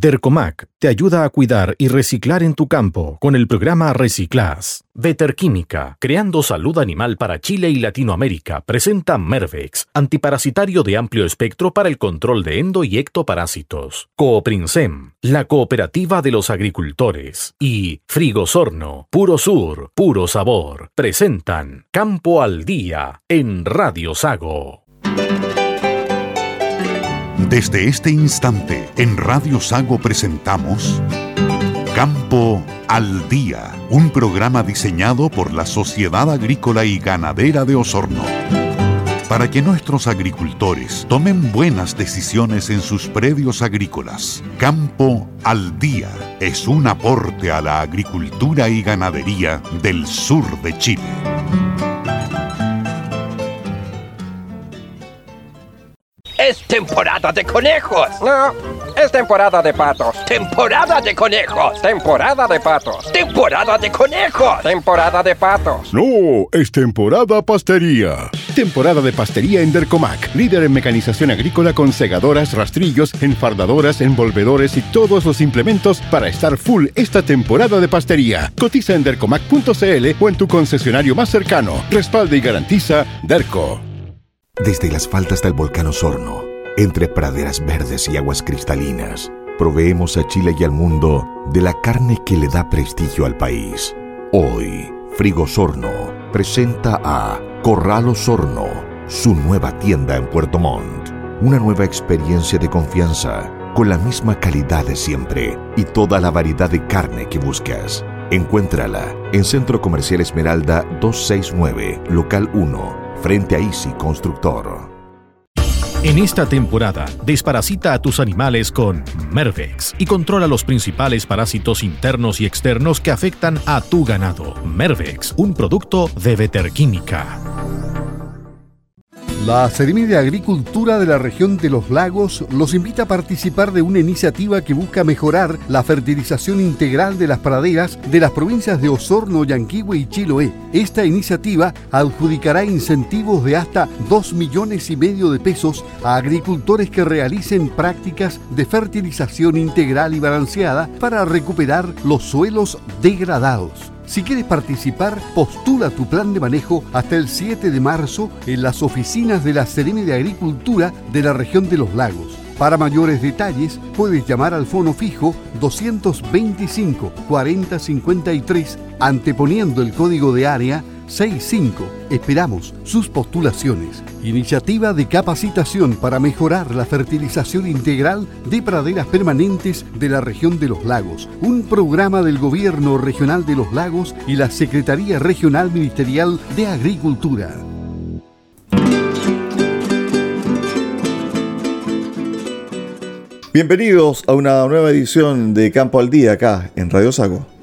Dercomac te ayuda a cuidar y reciclar en tu campo con el programa Reciclas. Veterquímica, creando salud animal para Chile y Latinoamérica, presenta Mervex, antiparasitario de amplio espectro para el control de endo y ectoparásitos. Cooprinsem, la cooperativa de los agricultores. Y Frigosorno, puro sur, puro sabor, presentan Campo al Día en Radio Sago. Desde este instante, en Radio Sago presentamos Campo al Día, un programa diseñado por la Sociedad Agrícola y Ganadera de Osorno. Para que nuestros agricultores tomen buenas decisiones en sus predios agrícolas, Campo al Día es un aporte a la agricultura y ganadería del sur de Chile. Es temporada de conejos. No, es temporada de patos. Temporada de conejos. Temporada de patos. Temporada de conejos. Temporada de patos. No, es temporada pastería. Temporada de pastería en Dercomac, líder en mecanización agrícola con segadoras, rastrillos, enfardadoras, envolvedores y todos los implementos para estar full esta temporada de pastería. Cotiza en dercomac.cl o en tu concesionario más cercano. Respalda y garantiza Derco. Desde las faldas del volcán Osorno, entre praderas verdes y aguas cristalinas, proveemos a Chile y al mundo de la carne que le da prestigio al país. Hoy, Frigo Osorno presenta a Corral Osorno, su nueva tienda en Puerto Montt. Una nueva experiencia de confianza, con la misma calidad de siempre y toda la variedad de carne que buscas. Encuéntrala en Centro Comercial Esmeralda 269, Local 1 frente a Easy Constructor. En esta temporada, desparasita a tus animales con Mervex y controla los principales parásitos internos y externos que afectan a tu ganado. Mervex, un producto de Veterquímica. La Seremi de Agricultura de la región de los lagos los invita a participar de una iniciativa que busca mejorar la fertilización integral de las praderas de las provincias de Osorno, Yanquihue y Chiloé. Esta iniciativa adjudicará incentivos de hasta 2 millones y medio de pesos a agricultores que realicen prácticas de fertilización integral y balanceada para recuperar los suelos degradados. Si quieres participar, postula tu plan de manejo hasta el 7 de marzo en las oficinas de la Seremi de Agricultura de la región de los lagos. Para mayores detalles, puedes llamar al fono fijo 225 4053 anteponiendo el código de área 65. Esperamos sus postulaciones. Iniciativa de capacitación para mejorar la fertilización integral de praderas permanentes de la región de los lagos. Un programa del Gobierno Regional de los Lagos y la Secretaría Regional Ministerial de Agricultura. Bienvenidos a una nueva edición de Campo al Día acá en Radio Sago.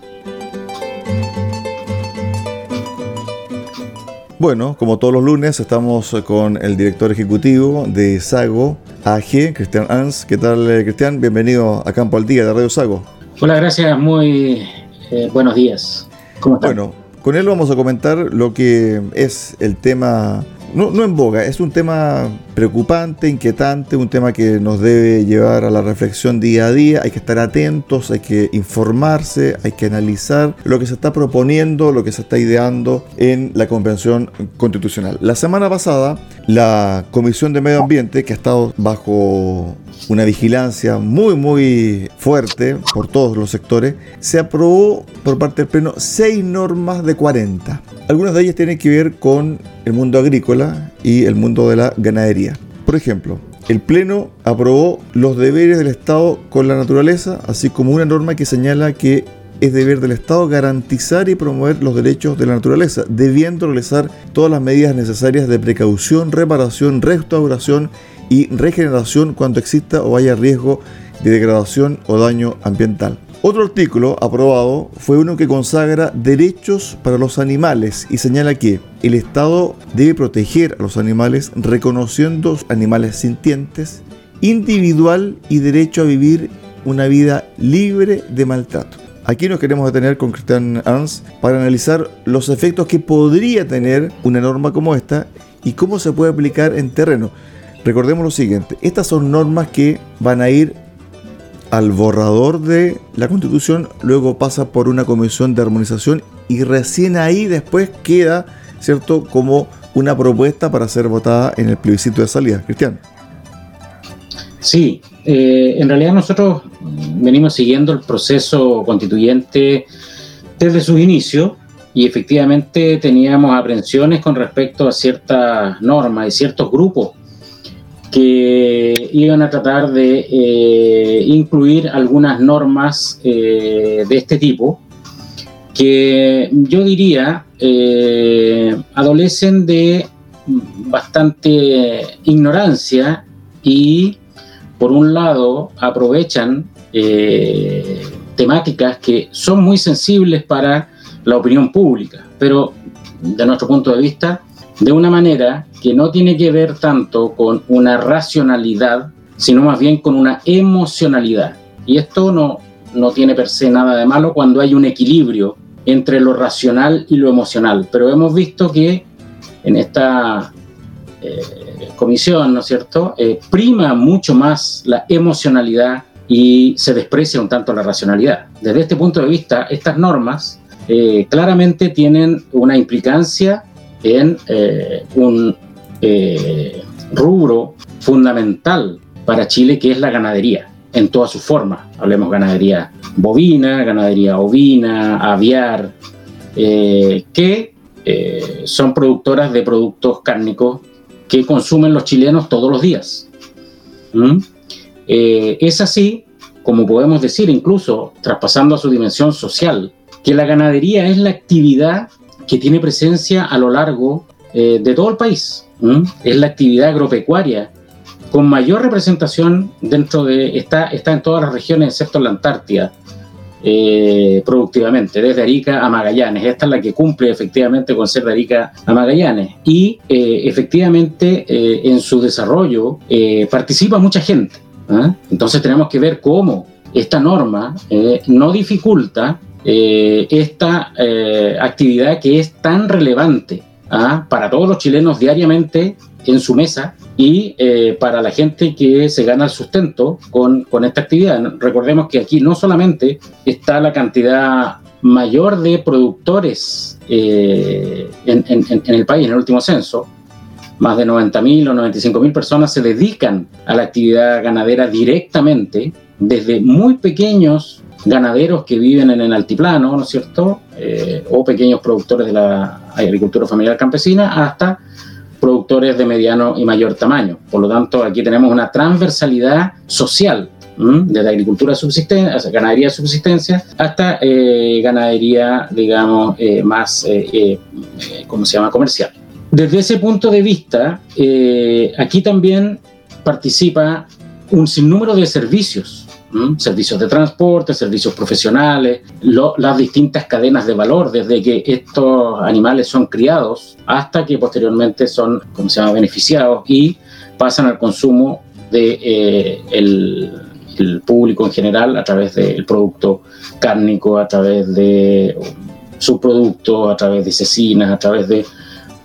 Bueno, como todos los lunes, estamos con el director ejecutivo de Sago AG, Cristian Ans. ¿Qué tal, eh, Cristian? Bienvenido a Campo al Día de Radio Sago. Hola, gracias. Muy eh, buenos días. ¿Cómo están? Bueno, con él vamos a comentar lo que es el tema, no, no en boga, es un tema preocupante, inquietante, un tema que nos debe llevar a la reflexión día a día. Hay que estar atentos, hay que informarse, hay que analizar lo que se está proponiendo, lo que se está ideando en la Convención Constitucional. La semana pasada, la Comisión de Medio Ambiente, que ha estado bajo una vigilancia muy muy fuerte por todos los sectores, se aprobó por parte del Pleno seis normas de 40. Algunas de ellas tienen que ver con el mundo agrícola y el mundo de la ganadería. Por ejemplo, el Pleno aprobó los deberes del Estado con la naturaleza, así como una norma que señala que es deber del Estado garantizar y promover los derechos de la naturaleza, debiendo realizar todas las medidas necesarias de precaución, reparación, restauración y regeneración cuando exista o haya riesgo de degradación o daño ambiental. Otro artículo aprobado fue uno que consagra derechos para los animales y señala que el Estado debe proteger a los animales reconociendo animales sintientes, individual y derecho a vivir una vida libre de maltrato. Aquí nos queremos detener con Christian Arns para analizar los efectos que podría tener una norma como esta y cómo se puede aplicar en terreno. Recordemos lo siguiente, estas son normas que van a ir al borrador de la constitución, luego pasa por una comisión de armonización y recién ahí después queda, ¿cierto?, como una propuesta para ser votada en el plebiscito de salida. Cristian. Sí, eh, en realidad nosotros venimos siguiendo el proceso constituyente desde sus inicios y efectivamente teníamos aprensiones con respecto a ciertas normas y ciertos grupos que iban a tratar de eh, incluir algunas normas eh, de este tipo que yo diría eh, adolecen de bastante ignorancia y por un lado aprovechan temáticas que son muy sensibles para la opinión pública, pero de nuestro punto de vista de una manera que no tiene que ver tanto con una racionalidad, sino más bien con una emocionalidad. Y esto no, no tiene per se nada de malo cuando hay un equilibrio entre lo racional y lo emocional. Pero hemos visto que en esta eh, comisión, ¿no es cierto?, eh, prima mucho más la emocionalidad y se desprecia un tanto la racionalidad. Desde este punto de vista, estas normas eh, claramente tienen una implicancia en eh, un eh, rubro fundamental para Chile que es la ganadería en todas sus formas. Hablemos ganadería bovina, ganadería ovina, aviar, eh, que son productoras de productos cárnicos que consumen los chilenos todos los días. ¿Mm? es así, como podemos decir, incluso traspasando a su dimensión social, que la ganadería es la actividad que tiene presencia a lo largo eh, de todo el país. Es la actividad agropecuaria con mayor representación dentro de, está, está en todas las regiones excepto la Antártida, eh, productivamente, desde Arica a Magallanes. Esta es la que cumple efectivamente con ser de Arica a Magallanes. Y eh, efectivamente en su desarrollo participa mucha gente. Entonces tenemos que ver cómo esta norma no dificulta eh, esta eh, actividad que es tan relevante ¿ah? para todos los chilenos diariamente en su mesa y eh, para la gente que se gana el sustento con, con esta actividad. Recordemos que aquí no solamente está la cantidad mayor de productores en, en, el país, en el último censo, más de 90.000 o 95.000 personas se dedican a la actividad ganadera directamente, desde muy pequeños ganaderos que viven en el altiplano, ¿no es cierto? Eh, o pequeños productores de la agricultura familiar campesina, hasta productores de mediano y mayor tamaño. Por lo tanto, aquí tenemos una transversalidad social, desde agricultura subsistencia, ganadería de subsistencia, hasta eh, ganadería, digamos, eh, más, ¿cómo se llama?, comercial. Desde ese punto de vista, aquí también participa un sinnúmero de servicios servicios de transporte, servicios profesionales, las distintas cadenas de valor, desde que estos animales son criados hasta que posteriormente son, como se llama, beneficiados y pasan al consumo de eh, el, público en general a través del producto cárnico, a través de subproductos, a través de cecinas, a través de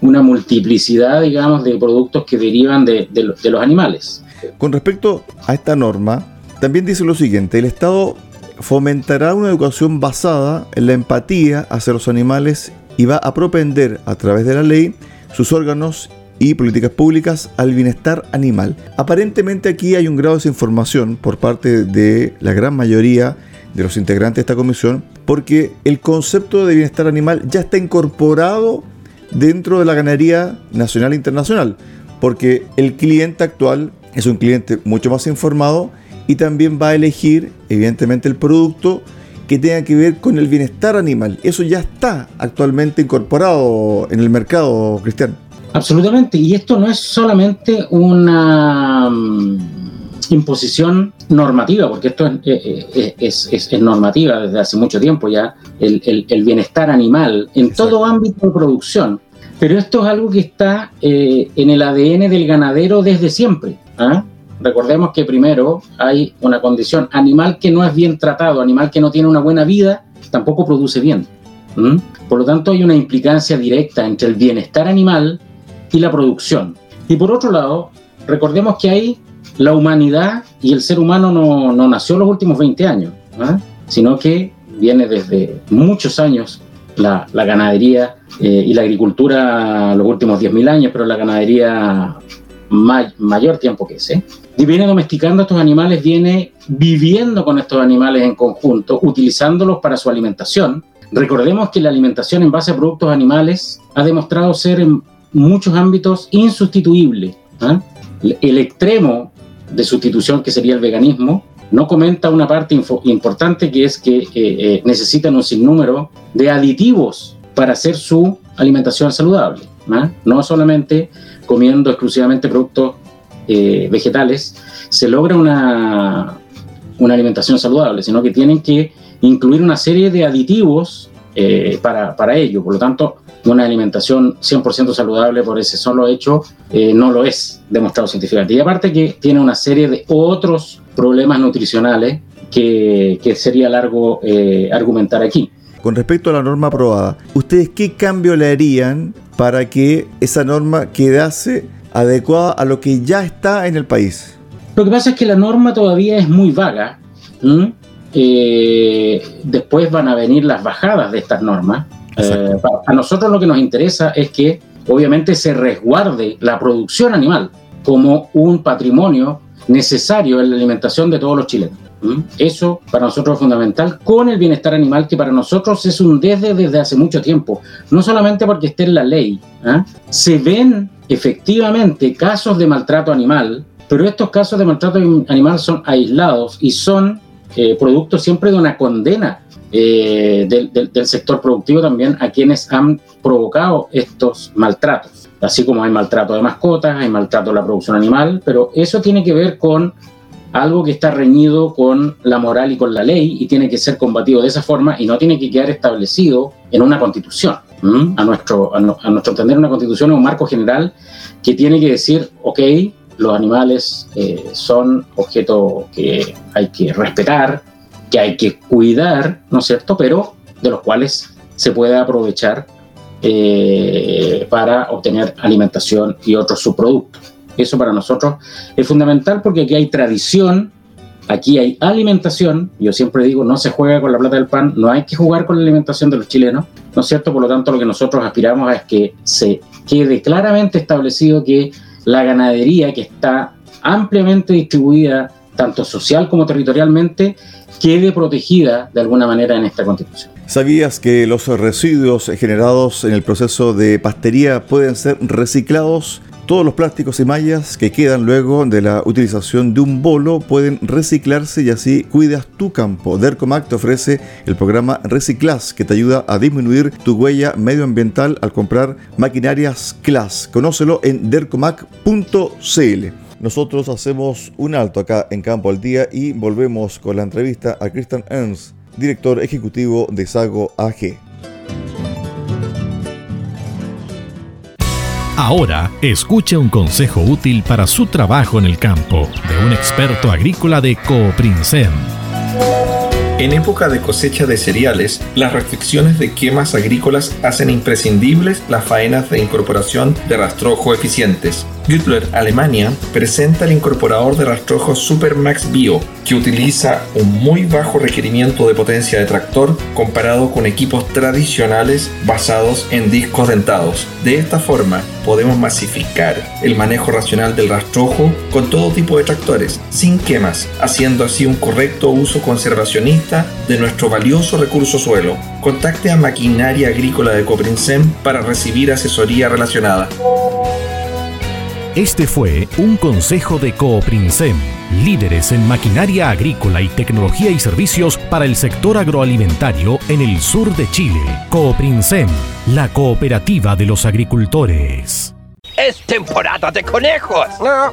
una multiplicidad, digamos, de productos que derivan de los animales. Con respecto a esta norma, también dice lo siguiente, el Estado fomentará una educación basada en la empatía hacia los animales y va a propender a través de la ley sus órganos y políticas públicas al bienestar animal. Aparentemente aquí hay un grado de desinformación por parte de la gran mayoría de los integrantes de esta comisión, porque el concepto de bienestar animal ya está incorporado dentro de la ganadería nacional e internacional, porque el cliente actual es un cliente mucho más informado y también va a elegir, evidentemente, el producto que tenga que ver con el bienestar animal. Eso ya está actualmente incorporado en el mercado, Cristian. Absolutamente, y esto no es solamente una mm, imposición normativa, porque esto es, eh, eh, normativa desde hace mucho tiempo ya, el, bienestar animal en todo ámbito de producción. Pero esto es algo que está eh, en el ADN del ganadero desde siempre. ¿ah? Recordemos que primero hay una condición, animal que no es bien tratado, animal que no tiene una buena vida, tampoco produce bien. Por lo tanto, hay una implicancia directa entre el bienestar animal y la producción. Y por otro lado, recordemos que hay la humanidad y el ser humano no, no nació en los últimos 20 años, sino que viene desde muchos años la, la ganadería eh, y la agricultura los últimos 10.000 años, pero la ganadería mayor tiempo que ese. Viene domesticando estos animales, viene viviendo con estos animales en conjunto, utilizándolos para su alimentación. Recordemos que la alimentación en base a productos animales ha demostrado ser en muchos ámbitos insustituible. ¿ah? El extremo de sustitución, que sería el veganismo, no comenta una parte importante que es que eh, eh, necesitan un sinnúmero de aditivos para hacer su alimentación saludable. ¿ah? No solamente comiendo exclusivamente productos eh, vegetales, se logra una, una alimentación saludable, sino que tienen que incluir una serie de aditivos para, para ello. Por lo tanto, una alimentación 100% saludable por ese solo hecho eh, no lo es demostrado científicamente. Y aparte que tiene una serie de otros problemas nutricionales que, sería largo eh, argumentar aquí. Con respecto a la norma aprobada, ¿ustedes qué cambio le harían para que esa norma quedase adecuada a lo que ya está en el país? Lo que pasa es que la norma todavía es muy vaga. Eh, después van a venir las bajadas de estas normas eh, a nosotros lo que nos interesa es que obviamente se resguarde la producción animal como un patrimonio necesario en la alimentación de todos los chilenos. Eso para nosotros es fundamental con el bienestar animal que para nosotros es un desde desde hace mucho tiempo, no solamente porque esté en la ley. ¿ah? Se ven efectivamente casos de maltrato animal, pero estos casos de maltrato animal son aislados y son eh, producto siempre de una condena eh, del, sector productivo también a quienes han provocado estos maltratos. Así como hay maltrato de mascotas, hay maltrato de la producción animal, pero eso tiene que ver con algo que está reñido con la moral y con la ley y tiene que ser combatido de esa forma y no tiene que quedar establecido en una constitución. A, nuestro, a, nuestro entender, una constitución es un marco general que tiene que decir, ok, los animales eh, son objeto que hay que respetar, que hay que cuidar, ¿no es cierto? Pero de los cuales se puede aprovechar eh, para obtener alimentación y otros subproductos. Eso para nosotros es fundamental porque aquí hay tradición, aquí hay alimentación. Yo siempre digo, no se juega con la plata del pan, no hay que jugar con la alimentación de los chilenos, ¿no es cierto? Por lo tanto, lo que nosotros aspiramos es que se quede claramente establecido que la ganadería que está ampliamente distribuida, tanto social como territorialmente, quede protegida de alguna manera en esta constitución. ¿Sabías que los residuos generados en el proceso de pastería pueden ser reciclados? Todos los plásticos y mallas que quedan luego de la utilización de un bolo pueden reciclarse y así cuidas tu campo. Dercomac te ofrece el programa Reciclas que te ayuda a disminuir tu huella medioambiental al comprar maquinarias Class. Conócelo en dercomac.cl. Nosotros hacemos un alto acá en Campo al Día y volvemos con la entrevista a Christian Ernst, director ejecutivo de Sago AG. Ahora, escuche un consejo útil para su trabajo en el campo de un experto agrícola de Cooprinsem. En época de cosecha de cereales, las restricciones de quemas agrícolas hacen imprescindibles las faenas de incorporación de rastrojo eficientes. Güttler Alemania presenta el incorporador de rastrojo Supermax Bio, que utiliza un muy bajo requerimiento de potencia de tractor comparado con equipos tradicionales basados en discos dentados. De esta forma, podemos masificar el manejo racional del rastrojo con todo tipo de tractores, sin quemas, haciendo así un correcto uso conservacionista de nuestro valioso recurso suelo. Contacte a Maquinaria Agrícola de Coprinsem para recibir asesoría relacionada. Este fue un consejo de Cooprinsem, líderes en maquinaria agrícola y tecnología y servicios para el sector agroalimentario en el sur de Chile. Cooprinsem, la cooperativa de los agricultores. Es temporada de conejos. No,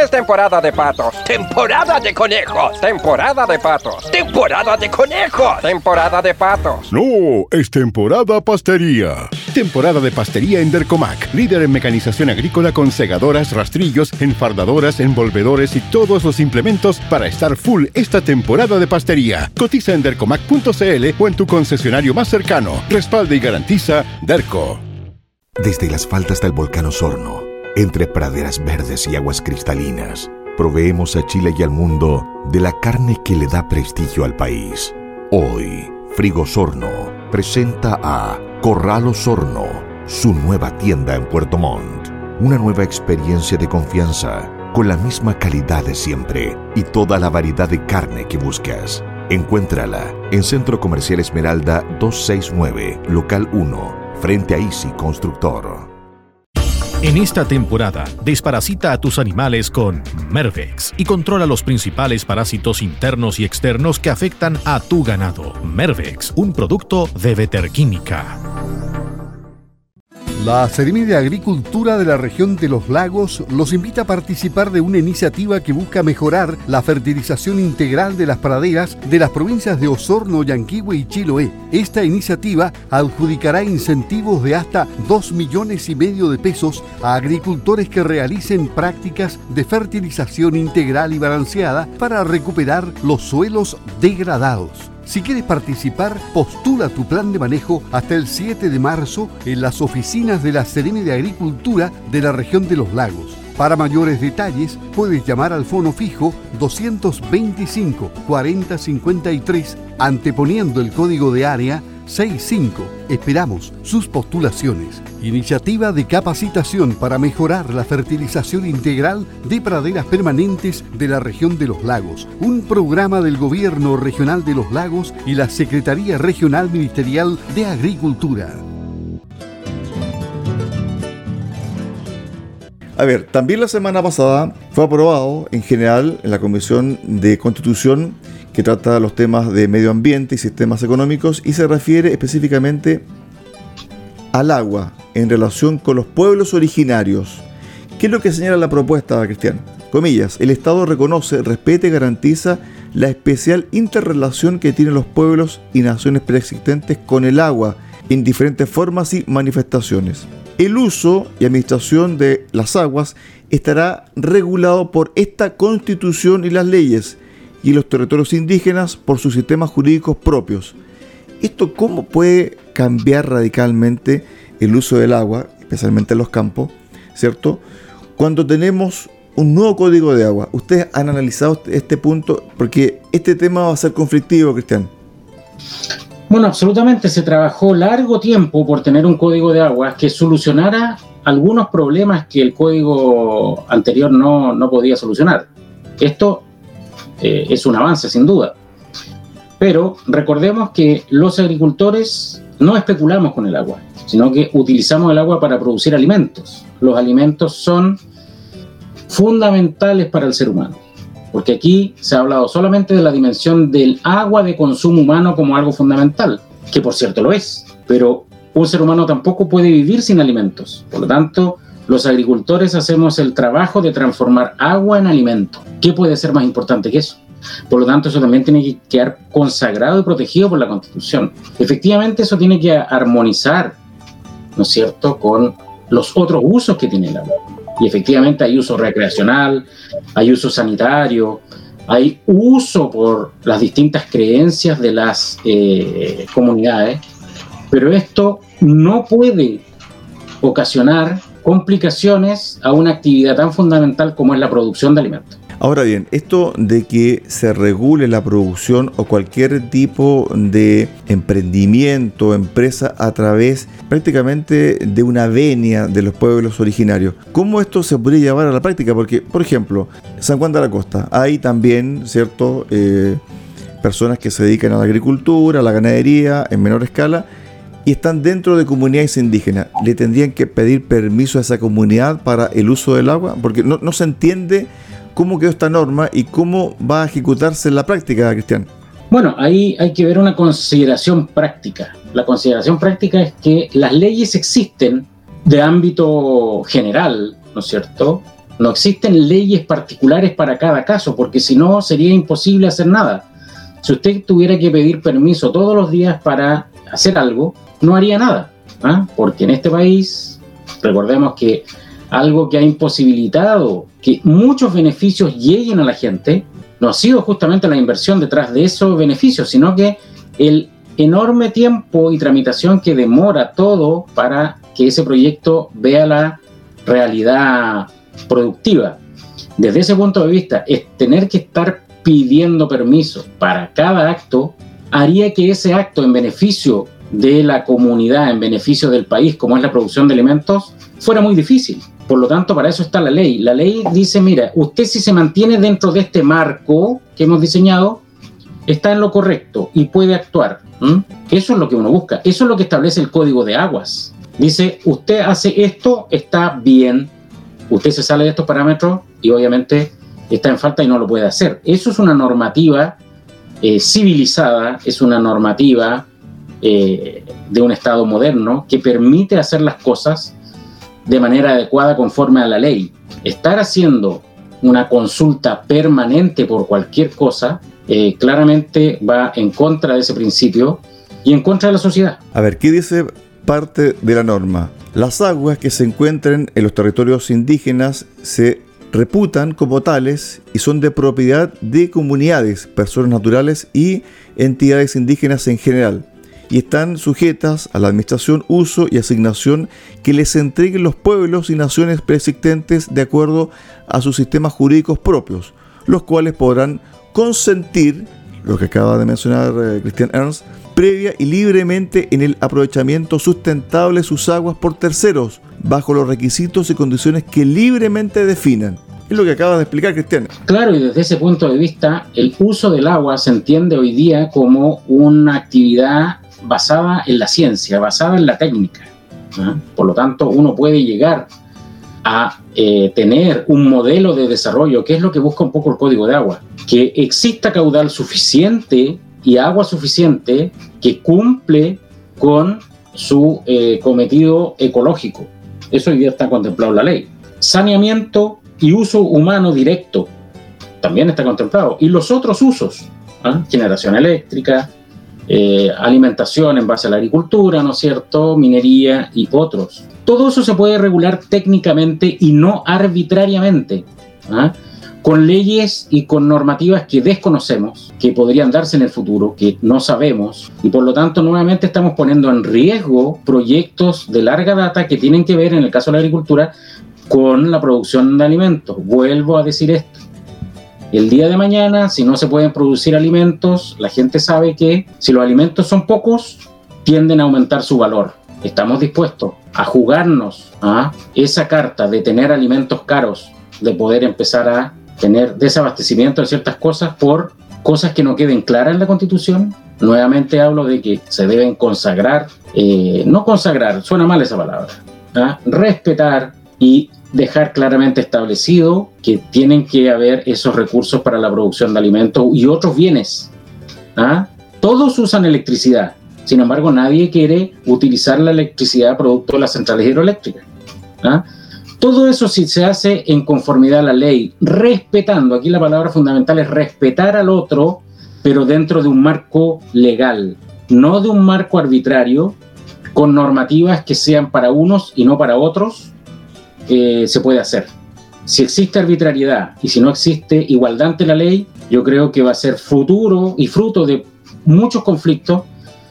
es temporada de patos. Temporada de conejos. Temporada de patos. Temporada de conejos. Temporada de patos. No, es temporada pastería. Temporada de pastería en Dercomac, líder en mecanización agrícola con segadoras, rastrillos, enfardadoras, envolvedores y todos los implementos para estar full esta temporada de pastería. Cotiza en dercomac.cl o en tu concesionario más cercano. Respalda y garantiza Derco. Desde las faldas del volcán Osorno, entre praderas verdes y aguas cristalinas, proveemos a Chile y al mundo de la carne que le da prestigio al país. Hoy, Frigosorno presenta a Corral Osorno, su nueva tienda en Puerto Montt. Una nueva experiencia de confianza, con la misma calidad de siempre y toda la variedad de carne que buscas. Encuéntrala en Centro Comercial Esmeralda 269, Local 1, frente a Easy Constructor. En esta temporada, desparasita a tus animales con Mervex y controla los principales parásitos internos y externos que afectan a tu ganado. Mervex, un producto de Veterquímica. La Seremi de Agricultura de la región de los lagos los invita a participar de una iniciativa que busca mejorar la fertilización integral de las praderas de las provincias de Osorno, Yanquihue y Chiloé. Esta iniciativa adjudicará incentivos de hasta 2 millones y medio de pesos a agricultores que realicen prácticas de fertilización integral y balanceada para recuperar los suelos degradados. Si quieres participar, postula tu plan de manejo hasta el 7 de marzo en las oficinas de la Seremi de Agricultura de la región de los lagos. Para mayores detalles, puedes llamar al fono fijo 225 4053 anteponiendo el código de área 65. Esperamos sus postulaciones. Iniciativa de capacitación para mejorar la fertilización integral de praderas permanentes de la región de los lagos. Un programa del Gobierno Regional de los Lagos y la Secretaría Regional Ministerial de Agricultura. A ver, también la semana pasada fue aprobado en general en la Comisión de Constitución que trata los temas de medio ambiente y sistemas económicos y se refiere específicamente al agua en relación con los pueblos originarios. ¿Qué es lo que señala la propuesta, Cristian? Comillas, el Estado reconoce, respeta y garantiza la especial interrelación que tienen los pueblos y naciones preexistentes con el agua en diferentes formas y manifestaciones. El uso y administración de las aguas estará regulado por esta constitución y las leyes y los territorios indígenas por sus sistemas jurídicos propios. ¿Esto cómo puede cambiar radicalmente el uso del agua, especialmente en los campos, ¿cierto? Cuando tenemos un nuevo código de agua. ¿Ustedes han analizado este punto? Porque este tema va a ser conflictivo, Cristian. Bueno, absolutamente. Se trabajó largo tiempo por tener un código de agua que solucionara algunos problemas que el código anterior no, no podía solucionar. Esto eh, es un avance sin duda. Pero recordemos que los agricultores no especulamos con el agua, sino que utilizamos el agua para producir alimentos. Los alimentos son fundamentales para el ser humano, porque aquí se ha hablado solamente de la dimensión del agua de consumo humano como algo fundamental, que por cierto lo es, pero un ser humano tampoco puede vivir sin alimentos. Por lo tanto, los agricultores hacemos el trabajo de transformar agua en alimento. ¿Qué puede ser más importante que eso? Por lo tanto, eso también tiene que quedar consagrado y protegido por la Constitución. Efectivamente, eso tiene que armonizar, ¿no es cierto?, con los otros usos que tiene el agua. Y efectivamente hay uso recreacional, hay uso sanitario, hay uso por las distintas creencias de las eh, comunidades, pero esto no puede ocasionar complicaciones a una actividad tan fundamental como es la producción de alimentos. Ahora bien, esto de que se regule la producción o cualquier tipo de emprendimiento empresa a través prácticamente de una venia de los pueblos originarios, ¿cómo esto se podría llevar a la práctica? Porque, por ejemplo, San Juan de la Costa, hay también, ¿cierto? Eh, personas que se dedican a la agricultura, a la ganadería en menor escala y están dentro de comunidades indígenas, ¿le tendrían que pedir permiso a esa comunidad para el uso del agua? Porque no, se entiende cómo quedó esta norma y cómo va a ejecutarse en la práctica, Cristian. Bueno, ahí hay que ver una consideración práctica. La consideración práctica es que las leyes existen de ámbito general, ¿no es cierto? No existen leyes particulares para cada caso, porque si no sería imposible hacer nada. Si usted tuviera que pedir permiso todos los días para hacer algo, no haría nada, ¿ah? porque en este país, recordemos que algo que ha imposibilitado que muchos beneficios lleguen a la gente, no ha sido justamente la inversión detrás de esos beneficios, sino que el enorme tiempo y tramitación que demora todo para que ese proyecto vea la realidad productiva. desde ese punto de vista, es tener que estar pidiendo permiso para cada acto haría que ese acto en beneficio de la comunidad, en beneficio del país, como es la producción de alimentos, fuera muy difícil. Por lo tanto, para eso está la ley. La ley dice, mira, usted si se mantiene dentro de este marco que hemos diseñado, está en lo correcto y puede actuar. Eso es lo que uno busca. Eso es lo que establece el código de aguas. Dice, usted hace esto, está bien. Usted se sale de estos parámetros y obviamente está en falta y no lo puede hacer. Eso es una normativa eh, civilizada, es una normativa eh, de un Estado moderno que permite hacer las cosas de manera adecuada conforme a la ley. Estar haciendo una consulta permanente por cualquier cosa eh, claramente va en contra de ese principio y en contra de la sociedad. A ver, ¿qué dice parte de la norma? Las aguas que se encuentren en los territorios indígenas se reputan como tales y son de propiedad de comunidades, personas naturales y entidades indígenas en general, y están sujetas a la administración, uso y asignación que les entreguen los pueblos y naciones preexistentes de acuerdo a sus sistemas jurídicos propios, los cuales podrán consentir, lo que acaba de mencionar eh, Christian Ernst, previa y libremente en el aprovechamiento sustentable de sus aguas por terceros, bajo los requisitos y condiciones que libremente definan. Es lo que acaba de explicar Cristian. Claro, y desde ese punto de vista, el uso del agua se entiende hoy día como una actividad basada en la ciencia, basada en la técnica. Por lo tanto, uno puede llegar a eh, tener un modelo de desarrollo, que es lo que busca un poco el código de agua, que exista caudal suficiente y agua suficiente que cumple con su eh, cometido ecológico. Eso hoy día está contemplado en la ley. Saneamiento y uso humano directo también está contemplado. Y los otros usos, ¿ah? generación eléctrica, eh, alimentación en base a la agricultura, ¿no es cierto? Minería y otros. Todo eso se puede regular técnicamente y no arbitrariamente, ¿ah? con leyes y con normativas que desconocemos, que podrían darse en el futuro, que no sabemos, y por lo tanto nuevamente estamos poniendo en riesgo proyectos de larga data que tienen que ver, en el caso de la agricultura, con la producción de alimentos. Vuelvo a decir esto. El día de mañana, si no se pueden producir alimentos, la gente sabe que si los alimentos son pocos, tienden a aumentar su valor. Estamos dispuestos a jugarnos a esa carta de tener alimentos caros, de poder empezar a tener desabastecimiento de ciertas cosas por cosas que no queden claras en la Constitución. Nuevamente hablo de que se deben consagrar, eh, no consagrar, suena mal esa palabra, ¿ah? respetar y dejar claramente establecido que tienen que haber esos recursos para la producción de alimentos y otros bienes. ¿ah? Todos usan electricidad, sin embargo nadie quiere utilizar la electricidad producto de las centrales hidroeléctricas. ¿ah? Todo eso si se hace en conformidad a la ley, respetando, aquí la palabra fundamental es respetar al otro, pero dentro de un marco legal, no de un marco arbitrario, con normativas que sean para unos y no para otros, se puede hacer. Si existe arbitrariedad y si no existe igualdad ante la ley, yo creo que va a ser futuro y fruto de muchos conflictos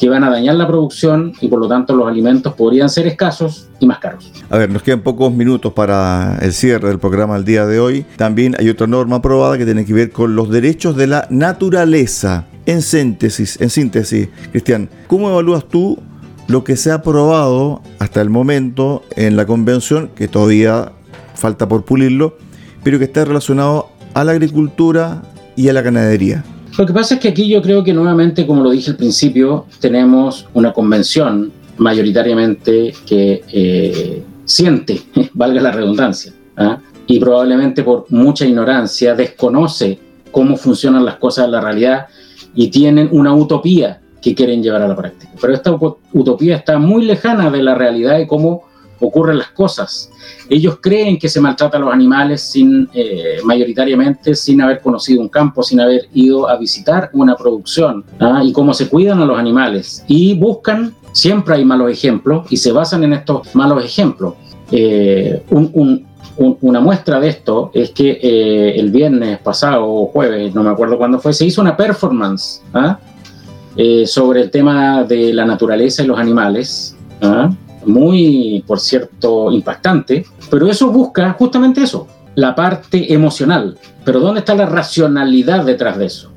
que van a dañar la producción y por lo tanto los alimentos podrían ser escasos y más caros. A ver, nos quedan pocos minutos para el cierre del programa el día de hoy. También hay otra norma aprobada que tiene que ver con los derechos de la naturaleza. En síntesis, en síntesis, Cristian, ¿cómo evalúas tú lo que se ha aprobado hasta el momento en la convención, que todavía falta por pulirlo, pero que está relacionado a la agricultura y a la ganadería. Lo que pasa es que aquí yo creo que nuevamente, como lo dije al principio, tenemos una convención mayoritariamente que eh, siente, valga la redundancia, ¿ah? y probablemente por mucha ignorancia desconoce cómo funcionan las cosas en la realidad y tienen una utopía que quieren llevar a la práctica. Pero esta utopía está muy lejana de la realidad y cómo ocurren las cosas. Ellos creen que se maltrata a los animales sin, eh, mayoritariamente sin haber conocido un campo, sin haber ido a visitar una producción ¿ah? y cómo se cuidan a los animales. Y buscan, siempre hay malos ejemplos y se basan en estos malos ejemplos. Eh, una muestra de esto es que eh, el viernes pasado o jueves, no me acuerdo cuándo fue, se hizo una performance ¿ah? Eh, sobre el tema de la naturaleza y los animales, ¿ah? muy, por cierto, impactante, pero eso busca justamente eso, la parte emocional, pero ¿dónde está la racionalidad detrás de eso?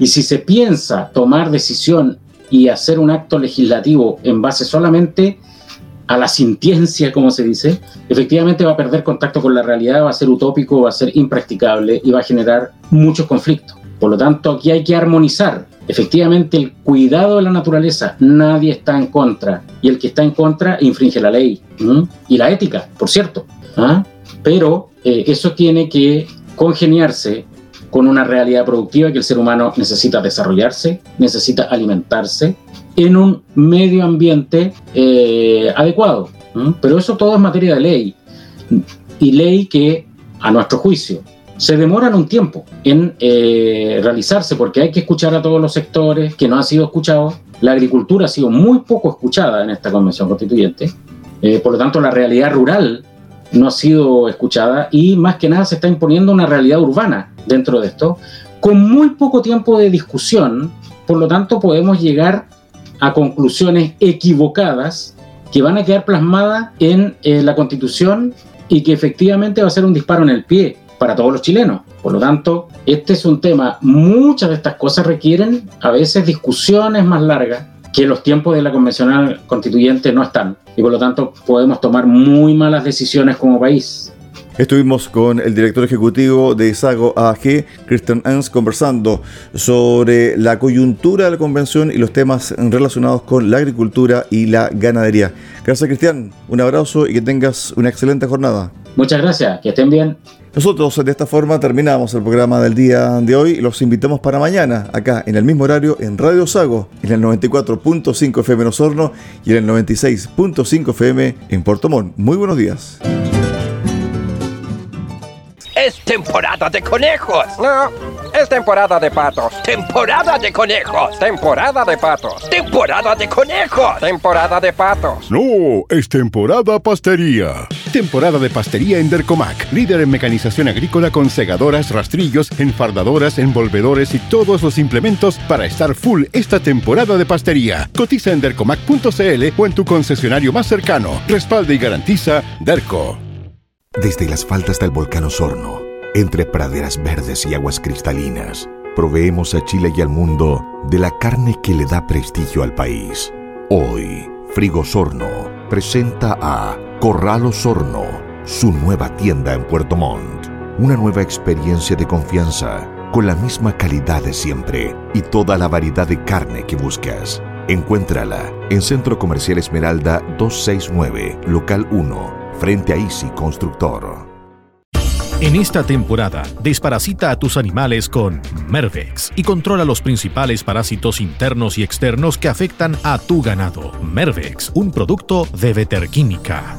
Y si se piensa tomar decisión y hacer un acto legislativo en base solamente a la sintiencia, como se dice, efectivamente va a perder contacto con la realidad, va a ser utópico, va a ser impracticable y va a generar muchos conflictos. Por lo tanto, aquí hay que armonizar. Efectivamente, el cuidado de la naturaleza, nadie está en contra. Y el que está en contra infringe la ley y la ética, por cierto. ¿ah? Pero eh, eso tiene que congeniarse con una realidad productiva que el ser humano necesita desarrollarse, necesita alimentarse en un medio ambiente eh, adecuado. Pero eso todo es materia de ley. Y ley que, a nuestro juicio, se demoran un tiempo en eh, realizarse porque hay que escuchar a todos los sectores que no han sido escuchados. La agricultura ha sido muy poco escuchada en esta convención constituyente. Eh, por lo tanto, la realidad rural no ha sido escuchada y más que nada se está imponiendo una realidad urbana dentro de esto, con muy poco tiempo de discusión, por lo tanto podemos llegar a conclusiones equivocadas que van a quedar plasmadas en eh, la constitución y que efectivamente va a ser un disparo en el pie para todos los chilenos. Por lo tanto, este es un tema, muchas de estas cosas requieren a veces discusiones más largas que los tiempos de la convencional constituyente no están y por lo tanto podemos tomar muy malas decisiones como país. Estuvimos con el director ejecutivo de Sago AG, Christian Ens, conversando sobre la coyuntura de la convención y los temas relacionados con la agricultura y la ganadería. Gracias, Cristian. Un abrazo y que tengas una excelente jornada. Muchas gracias. Que estén bien. Nosotros de esta forma terminamos el programa del día de hoy y los invitamos para mañana, acá en el mismo horario en Radio Sago, en el 94.5 FM en Osorno y en el 96.5 FM en Puerto Montt. Muy buenos días. Es temporada de conejos. No, es temporada de patos. Temporada de conejos. Temporada de patos. Temporada de conejos. Temporada de patos. No, es temporada pastería. Temporada de pastería en Dercomac, líder en mecanización agrícola con segadoras, rastrillos, enfardadoras, envolvedores y todos los implementos para estar full esta temporada de pastería. Cotiza en dercomac.cl o en tu concesionario más cercano. Respalda y garantiza Derco. Desde las faldas del volcán Osorno, entre praderas verdes y aguas cristalinas, proveemos a Chile y al mundo de la carne que le da prestigio al país. Hoy, Frigosorno presenta a Corral Osorno, su nueva tienda en Puerto Montt. Una nueva experiencia de confianza, con la misma calidad de siempre y toda la variedad de carne que buscas. Encuéntrala en Centro Comercial Esmeralda 269, Local 1 frente a Easy Constructor. En esta temporada, desparasita a tus animales con Mervex y controla los principales parásitos internos y externos que afectan a tu ganado. Mervex, un producto de Veterquímica.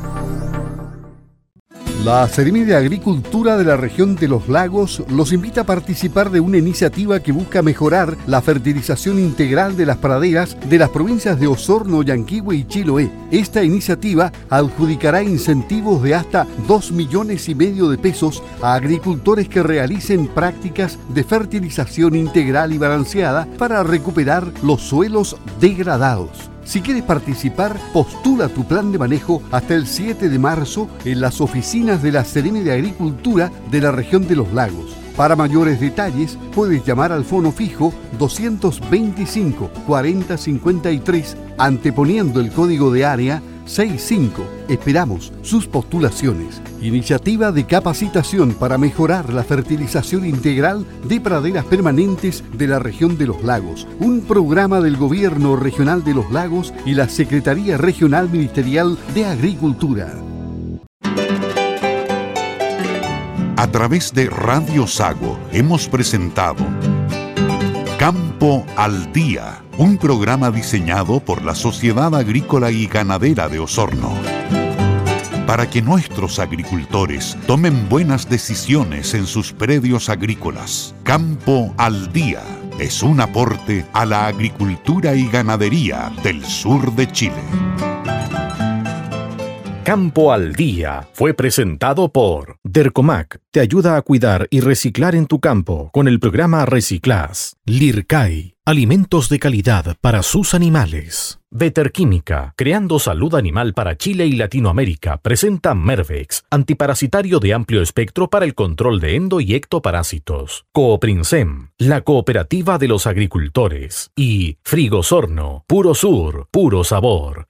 La Seremi de Agricultura de la región de los lagos los invita a participar de una iniciativa que busca mejorar la fertilización integral de las praderas de las provincias de Osorno, Yanquihue y Chiloé. Esta iniciativa adjudicará incentivos de hasta 2 millones y medio de pesos a agricultores que realicen prácticas de fertilización integral y balanceada para recuperar los suelos degradados. Si quieres participar, postula tu plan de manejo hasta el 7 de marzo en las oficinas de la Seremi de Agricultura de la región de los lagos. Para mayores detalles, puedes llamar al fono fijo 225 4053 anteponiendo el código de área 65. Esperamos sus postulaciones. Iniciativa de capacitación para mejorar la fertilización integral de praderas permanentes de la región de los lagos. Un programa del Gobierno Regional de los Lagos y la Secretaría Regional Ministerial de Agricultura. A través de Radio Sago hemos presentado Campo al Día, un programa diseñado por la Sociedad Agrícola y Ganadera de Osorno. Para que nuestros agricultores tomen buenas decisiones en sus predios agrícolas. Campo al Día es un aporte a la agricultura y ganadería del sur de Chile. Campo al Día fue presentado por Dercomac te ayuda a cuidar y reciclar en tu campo con el programa Reciclas. Lircai, alimentos de calidad para sus animales. Veterquímica, creando salud animal para Chile y Latinoamérica, presenta Mervex, antiparasitario de amplio espectro para el control de endo y ectoparásitos. Cooprinsem, la cooperativa de los agricultores. Y Frigosorno, puro sur, puro sabor.